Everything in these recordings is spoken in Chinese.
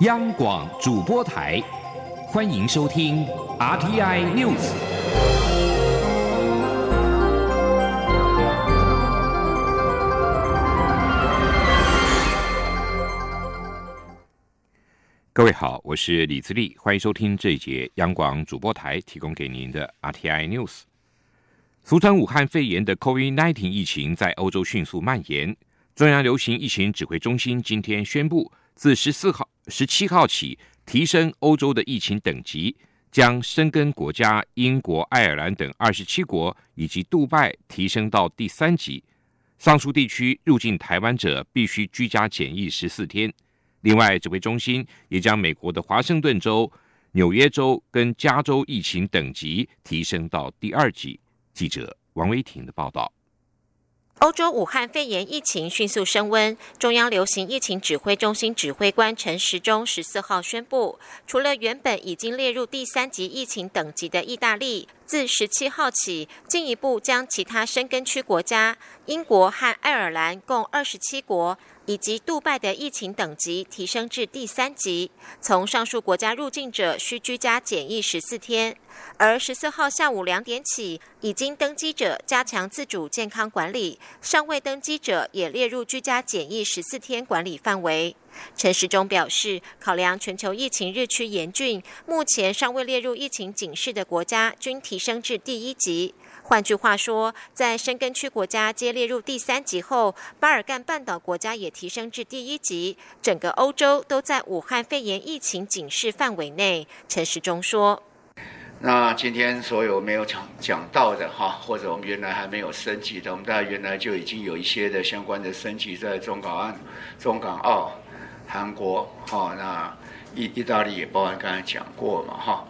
央广主播台，欢迎收听 RTI News。各位好，我是李自立，欢迎收听这一节央广主播台提供给您的 RTI News。俗称武汉肺炎的 COVID-19 疫情在欧洲迅速蔓延。中央流行疫情指挥中心今天宣布，自十四号、十七号起，提升欧洲的疫情等级，将申根国家英国、爱尔兰等二十七国以及杜拜提升到第三级。上述地区入境台湾者必须居家检疫十四天。另外，指挥中心也将美国的华盛顿州、纽约州跟加州疫情等级提升到第二级。记者王威婷的报道。欧洲武汉肺炎疫情迅速升温，中央流行疫情指挥中心指挥官陈时中十四号宣布，除了原本已经列入第三级疫情等级的意大利，自十七号起进一步将其他深根区国家英国和爱尔兰共二十七国。以及杜拜的疫情等级提升至第三级，从上述国家入境者需居家检疫十四天，而十四号下午两点起，已经登机者加强自主健康管理，尚未登机者也列入居家检疫十四天管理范围。陈时中表示，考量全球疫情日趋严峻，目前尚未列入疫情警示的国家均提升至第一级。换句话说，在深根区国家皆列入第三级后，巴尔干半岛国家也提升至第一级，整个欧洲都在武汉肺炎疫情警示范围内。陈时中说：“那今天所有没有讲讲到的哈，或者我们原来还没有升级的，我们大家原来就已经有一些的相关的升级在中港岸、中港澳、韩国哈，那意意大利也包含刚才讲过嘛哈，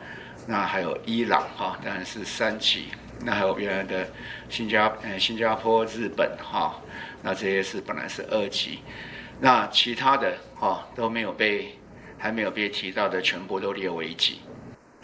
那还有伊朗哈，当然是三级。”那还有原来的新加呃新加坡、日本哈，那这些是本来是二级，那其他的哈都没有被还没有被提到的，全部都列为一级。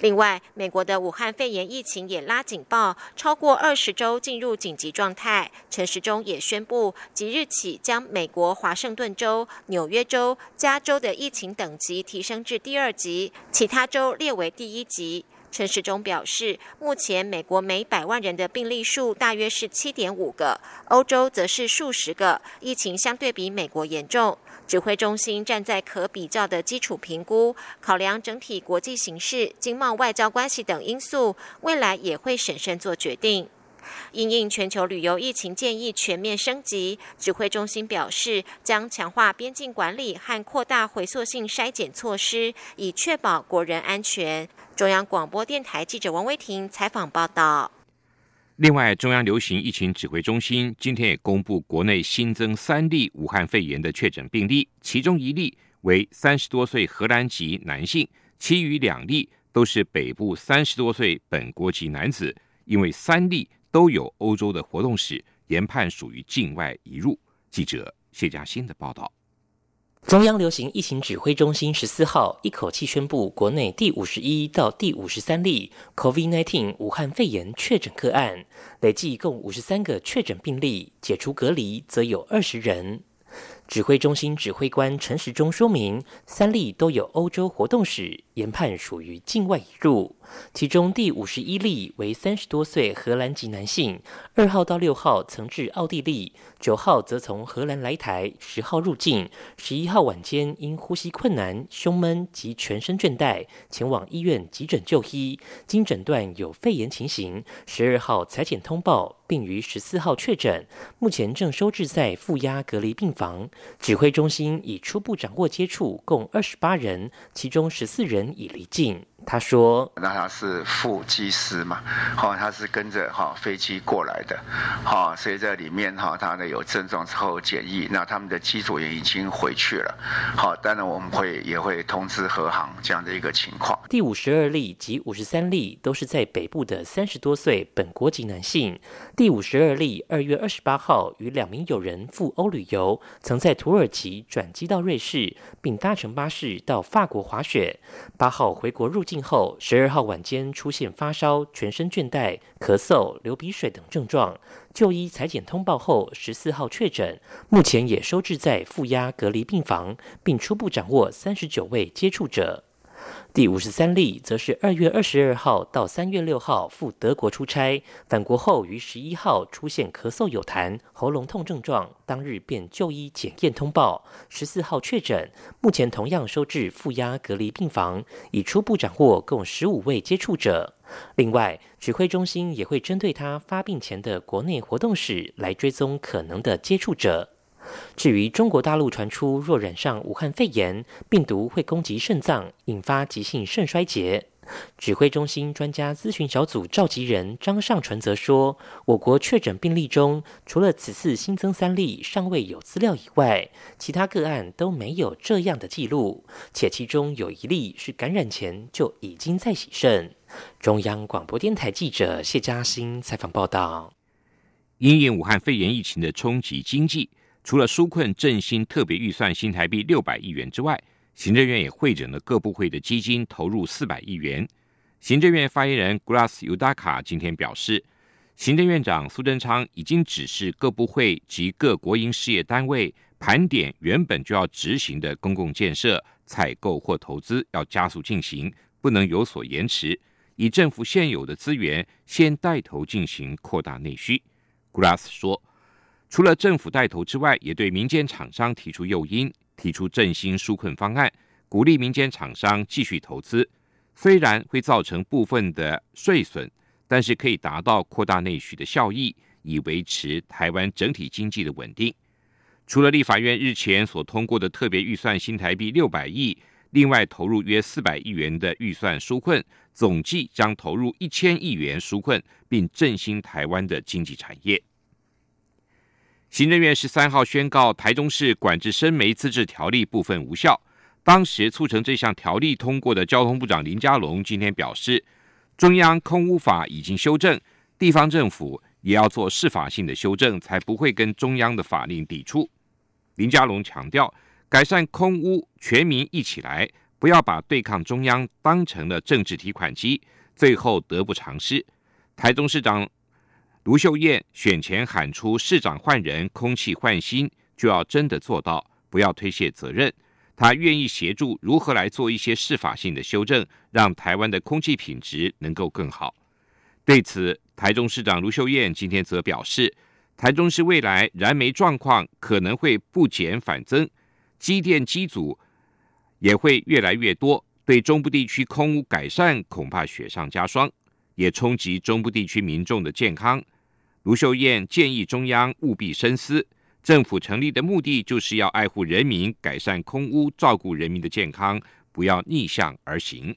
另外，美国的武汉肺炎疫情也拉警报，超过二十周进入紧急状态。陈时中也宣布，即日起将美国华盛顿州、纽约州、加州的疫情等级提升至第二级，其他州列为第一级。陈时中表示，目前美国每百万人的病例数大约是七点五个，欧洲则是数十个，疫情相对比美国严重。指挥中心站在可比较的基础评估，考量整体国际形势、经贸、外交关系等因素，未来也会审慎做决定。因应全球旅游疫情建议全面升级，指挥中心表示将强化边境管理和扩大回溯性筛检措施，以确保国人安全。中央广播电台记者王威婷采访报道。另外，中央流行疫情指挥中心今天也公布国内新增三例武汉肺炎的确诊病例，其中一例为三十多岁荷兰籍男性，其余两例都是北部三十多岁本国籍男子，因为三例。都有欧洲的活动史，研判属于境外移入。记者谢佳欣的报道。中央流行疫情指挥中心十四号一口气宣布，国内第五十一到第五十三例 COVID-19 武汉肺炎确诊个案，累计共五十三个确诊病例，解除隔离则有二十人。指挥中心指挥官陈时中说明，三例都有欧洲活动史，研判属于境外移入。其中第五十一例为三十多岁荷兰籍男性，二号到六号曾至奥地利，九号则从荷兰来台，十号入境，十一号晚间因呼吸困难、胸闷及全身倦怠，前往医院急诊就医，经诊断有肺炎情形，十二号裁剪通报，并于十四号确诊，目前正收治在负压隔离病房。指挥中心已初步掌握接触共二十八人，其中十四人已离境。他说：“那他是副机师嘛，好，他是跟着哈飞机过来的，好，所以在里面哈，他呢有症状之后检疫，那他们的机组也已经回去了，好，当然我们会也会通知和航这样的一个情况。第五十二例及五十三例都是在北部的三十多岁本国籍男性。第五十二例二月二十八号与两名友人赴欧旅游，曾在土耳其转机到瑞士，并搭乘巴士到法国滑雪。八号回国入境。”病后，十二号晚间出现发烧、全身倦怠、咳嗽、流鼻水等症状，就医裁剪通报后，十四号确诊，目前也收治在负压隔离病房，并初步掌握三十九位接触者。第五十三例则是二月二十二号到三月六号赴德国出差，返国后于十一号出现咳嗽有痰、喉咙痛症状，当日便就医检验通报，十四号确诊，目前同样收治负压隔离病房，已初步掌握共十五位接触者。另外，指挥中心也会针对他发病前的国内活动史来追踪可能的接触者。至于中国大陆传出若染上武汉肺炎，病毒会攻击肾脏，引发急性肾衰竭。指挥中心专家咨询小组召集人张尚纯则说，我国确诊病例中，除了此次新增三例尚未有资料以外，其他个案都没有这样的记录，且其中有一例是感染前就已经在洗肾。中央广播电台记者谢嘉欣采访报道。因应武汉肺炎疫情的冲击经济。除了纾困振兴特别预算新台币六百亿元之外，行政院也会诊了各部会的基金，投入四百亿元。行政院发言人 Grass Udaka 今天表示，行政院长苏贞昌已经指示各部会及各国营事业单位盘点原本就要执行的公共建设采购或投资，要加速进行，不能有所延迟，以政府现有的资源先带头进行扩大内需。Grass 说。除了政府带头之外，也对民间厂商提出诱因，提出振兴纾困方案，鼓励民间厂商继续投资。虽然会造成部分的税损，但是可以达到扩大内需的效益，以维持台湾整体经济的稳定。除了立法院日前所通过的特别预算新台币六百亿，另外投入约四百亿元的预算纾困，总计将投入一千亿元纾困，并振兴台湾的经济产业。行政院十三号宣告，台中市管制生煤自治条例部分无效。当时促成这项条例通过的交通部长林佳龙今天表示，中央空污法已经修正，地方政府也要做释法性的修正，才不会跟中央的法令抵触。林佳龙强调，改善空污，全民一起来，不要把对抗中央当成了政治提款机，最后得不偿失。台中市长。卢秀燕选前喊出“市长换人，空气换新”，就要真的做到，不要推卸责任。他愿意协助如何来做一些适法性的修正，让台湾的空气品质能够更好。对此，台中市长卢秀燕今天则表示，台中市未来燃煤状况可能会不减反增，机电机组也会越来越多，对中部地区空污改善恐怕雪上加霜，也冲击中部地区民众的健康。卢秀燕建议中央务必深思，政府成立的目的就是要爱护人民、改善空污、照顾人民的健康，不要逆向而行。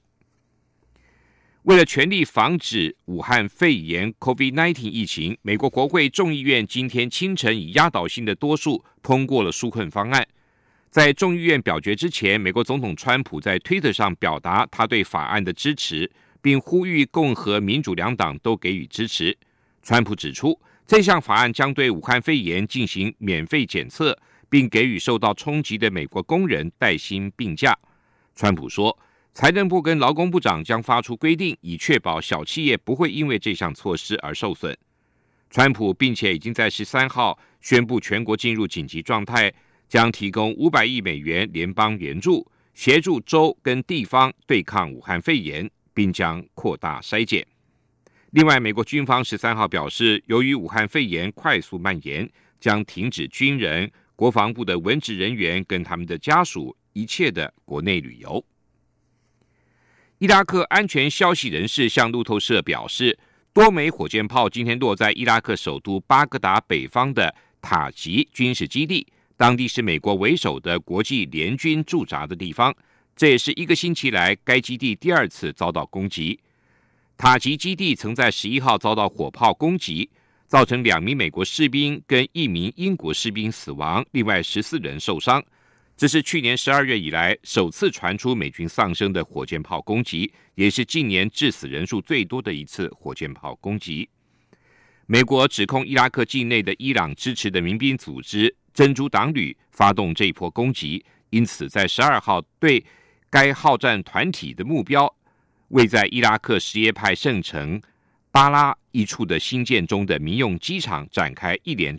为了全力防止武汉肺炎 （COVID-19） 疫情，美国国会众议院今天清晨以压倒性的多数通过了纾困方案。在众议院表决之前，美国总统川普在推特上表达他对法案的支持，并呼吁共和、民主两党都给予支持。川普指出，这项法案将对武汉肺炎进行免费检测，并给予受到冲击的美国工人带薪病假。川普说，财政部跟劳工部长将发出规定，以确保小企业不会因为这项措施而受损。川普并且已经在十三号宣布全国进入紧急状态，将提供五百亿美元联邦援助，协助州跟地方对抗武汉肺炎，并将扩大筛检。另外，美国军方十三号表示，由于武汉肺炎快速蔓延，将停止军人、国防部的文职人员跟他们的家属一切的国内旅游。伊拉克安全消息人士向路透社表示，多枚火箭炮今天落在伊拉克首都巴格达北方的塔吉军事基地，当地是美国为首的国际联军驻扎的地方。这也是一个星期来该基地第二次遭到攻击。塔吉基地曾在十一号遭到火炮攻击，造成两名美国士兵跟一名英国士兵死亡，另外十四人受伤。这是去年十二月以来首次传出美军丧生的火箭炮攻击，也是近年致死人数最多的一次火箭炮攻击。美国指控伊拉克境内的伊朗支持的民兵组织珍珠党旅发动这一波攻击，因此在十二号对该好战团体的目标。为在伊拉克什叶派圣城巴拉一处的新建中的民用机场展开一连